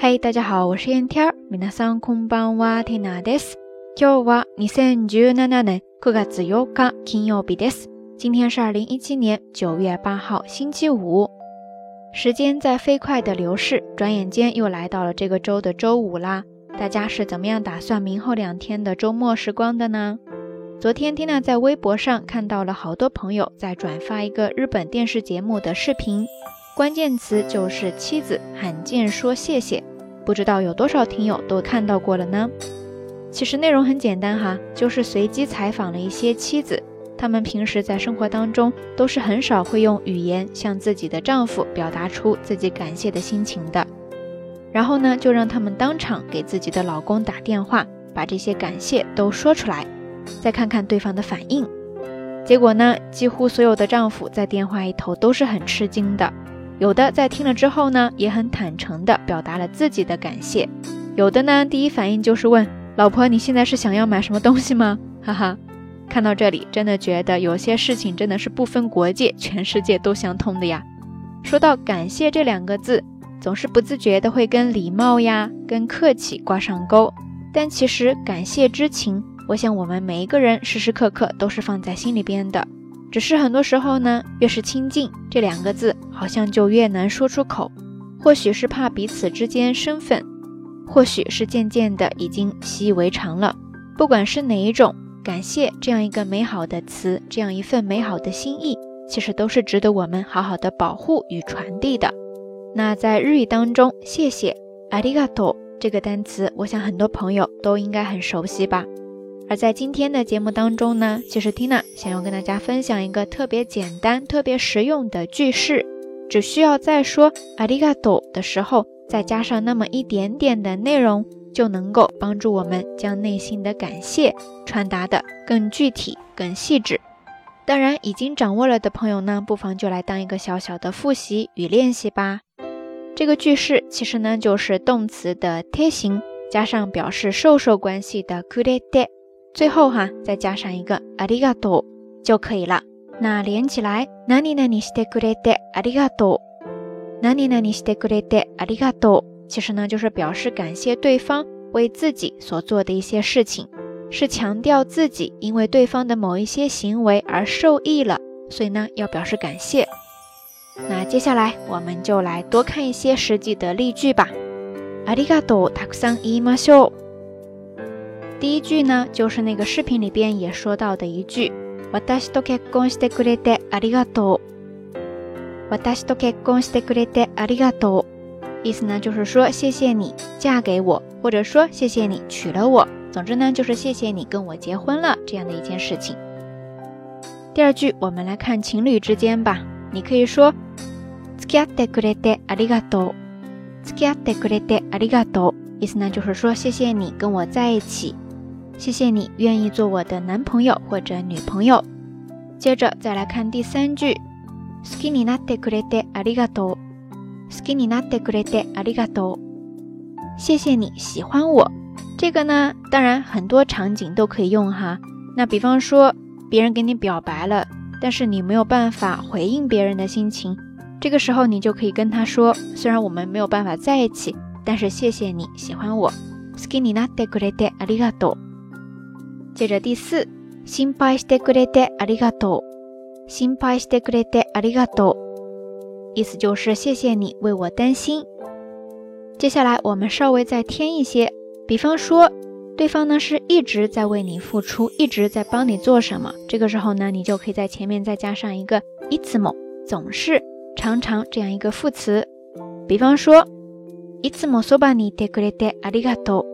嗨，大家好，我是燕天儿。皆さんこんばんは、テナです。今日は二千十七年九月四日、金曜日です。今天是二零一七年九月八号，星期五。时间在飞快的流逝，转眼间又来到了这个周的周五啦。大家是怎么样打算明后两天的周末时光的呢？昨天缇娜在微博上看到了好多朋友在转发一个日本电视节目的视频，关键词就是妻子罕见说谢谢。 不知道有多少听友都看到过了呢？其实内容很简单哈，就是随机采访了一些妻子，她们平时在生活当中都是很少会用语言向自己的丈夫表达出自己感谢的心情的。然后呢，就让他们当场给自己的老公打电话，把这些感谢都说出来，再看看对方的反应。结果呢，几乎所有的丈夫在电话一头都是很吃惊的。有的在听了之后呢，也很坦诚地表达了自己的感谢；有的呢，第一反应就是问老婆：“你现在是想要买什么东西吗？” 哈哈，看到这里，真的觉得有些事情真的是不分国界，全世界都相通的呀。说到感谢这两个字，总是不自觉的会跟礼貌呀、跟客气挂上钩，但其实感谢之情，我想我们每一个人时时刻刻都是放在心里边的。只是很多时候呢，越是亲近这两个字，好像就越难说出口。或许是怕彼此之间身份，或许是渐渐的已经习以为常了。不管是哪一种，感谢这样一个美好的词，这样一份美好的心意，其实都是值得我们好好的保护与传递的。那在日语当中，谢谢ありがとう这个单词，我想很多朋友都应该很熟悉吧。 而在今天的节目当中呢，其实 Tina 想要跟大家分享一个特别简单、特别实用的句式，只需要在说ありがとう的时候，再加上那么一点点的内容，就能够帮助我们将内心的感谢传达的更具体、更细致。当然，已经掌握了的朋友呢，不妨就来当一个小小的复习与练习吧。这个句式其实呢，就是动词的贴形加上表示授受关系的くれて。 最后哈，再加上一个ありがとう就可以了。那连起来，何々してくれてありがとう。何々してくれてありがとう。其实呢，就是表示感谢对方为自己所做的一些事情，是强调自己因为对方的某一些行为而受益了，所以呢，要表示感谢。那接下来我们就来多看一些实际的例句吧。ありがとうたくさん言いましょう。 第一句呢，就是那个视频里边也说到的一句，私と結婚してくれてありがとう。私と結婚してくれてありがとう。意思呢就是说谢谢你嫁给我，或者说谢谢你娶了我。总之呢就是谢谢你跟我结婚了这样的一件事情。第二句，我们来看情侣之间吧。你可以说付き合ってくれてありがとう。付き合ってくれてありがとう。意思呢就是说谢谢你跟我在一起。 谢谢你愿意做我的男朋友或者女朋友。接着再来看第三句，好きになってくれてありがとう。好きになってくれてありがとう。谢谢你喜欢我。这个呢，当然很多场景都可以用哈。那比方说，别人给你表白了，但是你没有办法回应别人的心情，这个时候你就可以跟他说：虽然我们没有办法在一起，但是谢谢你喜欢我。好きになってくれてありがとう。 接着第四，心配してくれてありがとう。心配してくれてありがとう，意思就是谢谢你为我担心。接下来我们稍微再添一些，比方说对方呢是一直在为你付出，一直在帮你做什么，这个时候呢你就可以在前面再加上一个いつも，总是、常常这样一个副词。比方说いつもそばにいてくれてありがとう。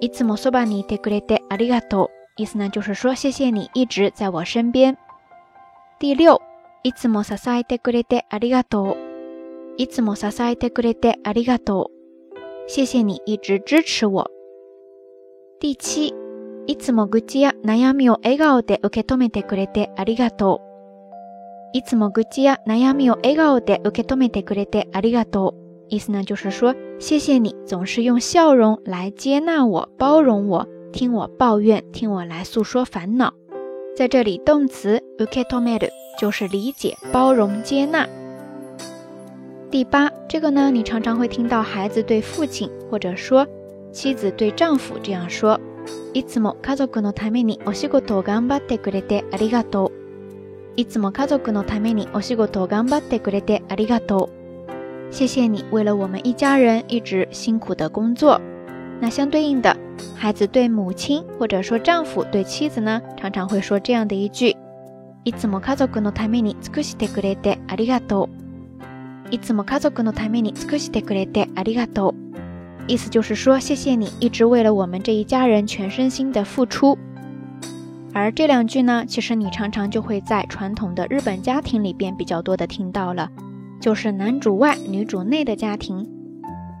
いつもそばにいてくれてありがとう。 意思呢，就是说谢谢你一直在我身边。第六，いつも支えてくれてありがとう。いつも支えてくれてありがとう。谢谢你一直支持我。第七，いつも愚痴や悩みを笑顔で受け止めてくれてありがとう。いつも愚痴や悩みを笑顔で受け止めてくれてありがとう。意思呢，就是说谢谢你总是用笑容来接纳我、包容我。 听我抱怨，听我来诉说烦恼。在这里，动词 u k e t o m e r 就是理解、包容、接纳。 第八，这个呢，你常常会听到孩子对父亲，或者说妻子对丈夫这样说：“いつも家族のためにお仕事を頑張ってくれてありがとう。いつも家族のためにお仕事を頑張ってくれてありがとう。”谢谢你为了我们一家人一直辛苦的工作。那相对应的， 孩子对母亲，或者说丈夫对妻子呢，常常会说这样的一句：“いつも家族のために尽くしてくれてありがとう。”いつも家族のために尽くしてくれてありがとう。意思就是说，谢谢你一直为了我们这一家人全身心的付出。而这两句呢，其实你常常就会在传统的日本家庭里边比较多的听到了，就是男主外女主内的家庭。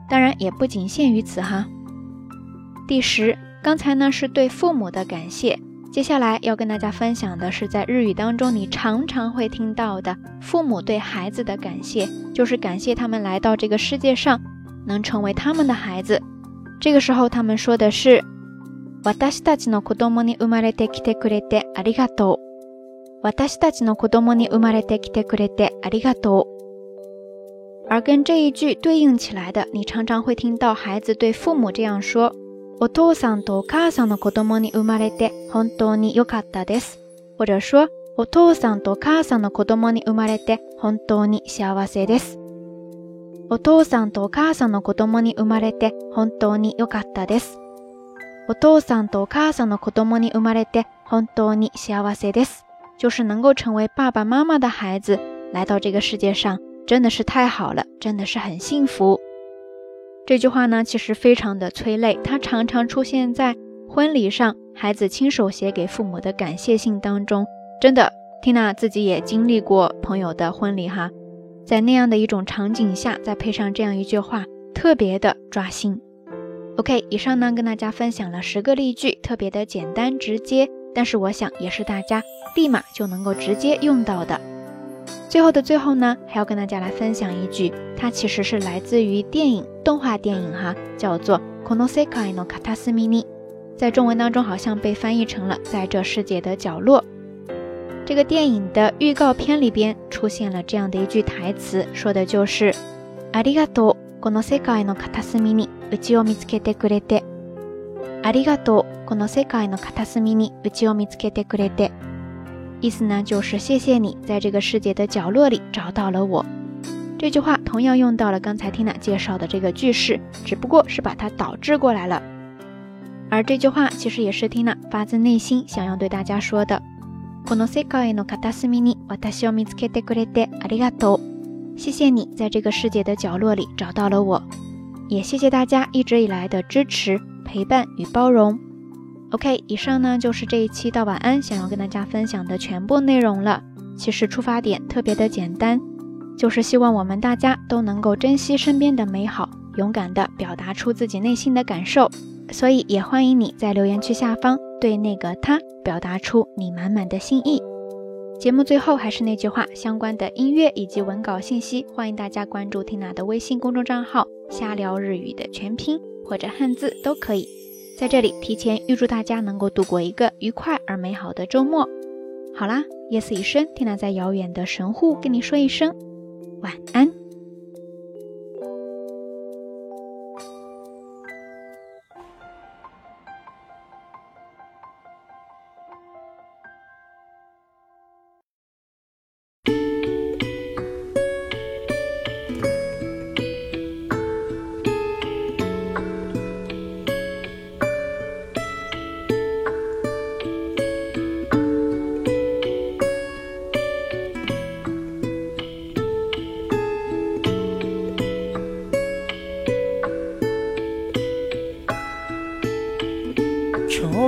当然也不仅限于此哈。 第十，刚才呢是对父母的感谢。接下来要跟大家分享的是，在日语当中你常常会听到的父母对孩子的感谢，就是感谢他们来到这个世界上，能成为他们的孩子。这个时候他们说的是“私たちの子供に生まれてきてくれてありがとう”。私たちの子供に生まれてきてくれてありがとう。而跟这一句对应起来的，你常常会听到孩子对父母这样说。 お父さんとお母さんの子供に生まれて本当に良かったです。或者说、お父さんとお母さんの子供に生まれて本当に幸せです。お父さんとお母さんの子供に生まれて本当に良かったです。お父さんとお母さんの子供に生まれて本当に幸せです。就是能够成为爸爸妈妈的孩子来到这个世界上，真的是太好了，真的是很幸福。这句话呢，其实非常的催泪，它常常出现在婚礼上，孩子亲手写给父母的感谢信当中。真的，Tina 自己也经历过朋友的婚礼哈，在那样的一种场景下，再配上这样一句话，特别的抓心。OK，以上呢跟大家分享了十个例句，特别的简单直接，但是我想也是大家立马就能够直接用到的。最后的最后呢，还要跟大家来分享一句，它其实是来自于电影动画电影哈，叫做 Konosekai no Katasumi，在中文当中好像被翻译成了在这世界的角落。这个电影的预告片里边出现了这样的一句台词，说的就是ありがとう Konosekai no Katasumi にうちを見つけてくれて。ありがとう Konosekai no Katasumi にうちを見つけてくれて。 意思呢，就是谢谢你在这个世界的角落里找到了我。这句话同样用到了刚才 Tina 介绍的这个句式，只不过是把它导致过来了。而这句话其实也是 Tina 发自内心想要对大家说的。谢谢你在这个世界的角落里找到了我，也谢谢大家一直以来的支持、陪伴与包容。OK，以上呢就是这一期到晚安想要跟大家分享的全部内容了。其实出发点特别的简单，就是希望我们大家都能够珍惜身边的美好，勇敢的表达出自己内心的感受。所以也欢迎你在留言区下方对那个他表达出你满满的心意。节目最后还是那句话，相关的音乐以及文稿信息，欢迎大家关注缇娜的微信公众账号“瞎聊日语”的全拼或者汉字都可以。在这里提前预祝大家能够度过一个愉快而美好的周末。好啦，夜色已深，缇娜在遥远的神户跟你说一声晚安。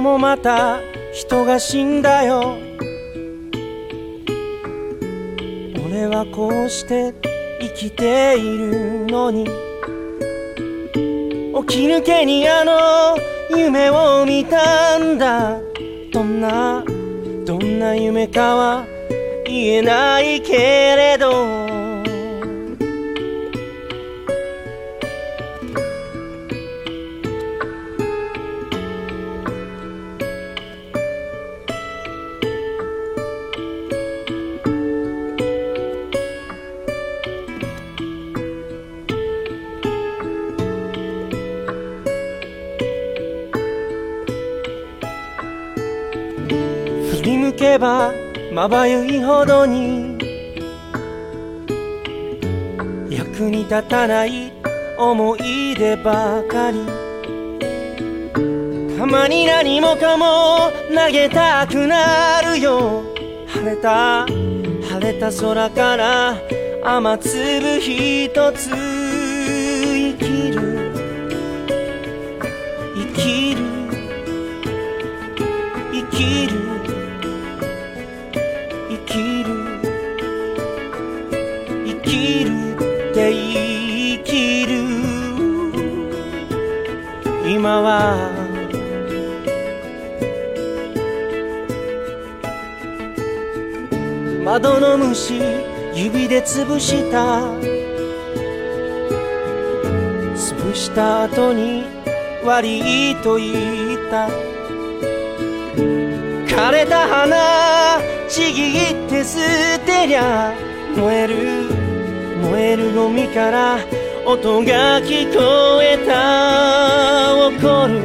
もまた人が死んだよ。俺はこうして生きているのに。起き抜けにあの夢を見たんだ。どんなどんな夢かは言えないけれど。向けばまばゆいほどに役に立たない思い出ばかり。たまに何もかも投げたくなるよ。晴れた晴れた空から雨粒一つ生きる。生きる。生きる。指で潰した。潰した後に悪いと言った。枯れた花ちぎって捨てりゃ燃える燃えるゴミから音が聞こえた。怒る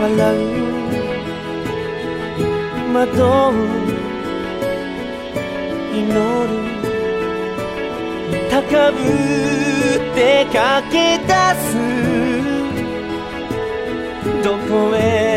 笑う惑う。祈る。高ぶって駆け出す。どこへ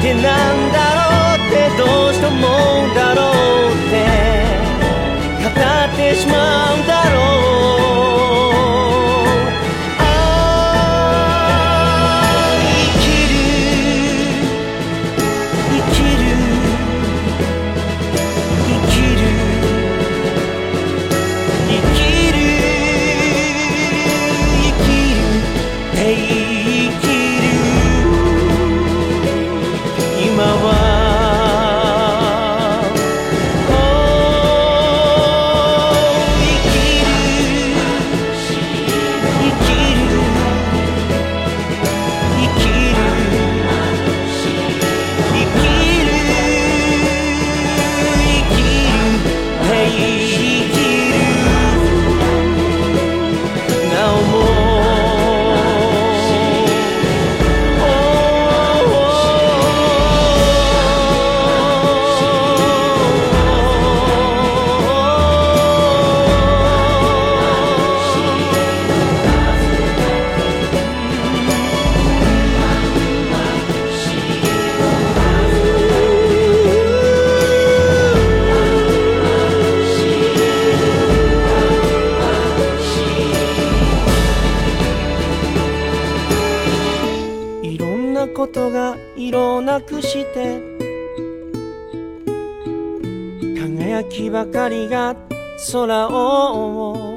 ってなんだろうってどうしたもんだろうって。語ってしまうんだろう。ああ生きる生きる生きる生きる生きる。生きなくして。輝きばかりが空を。覆う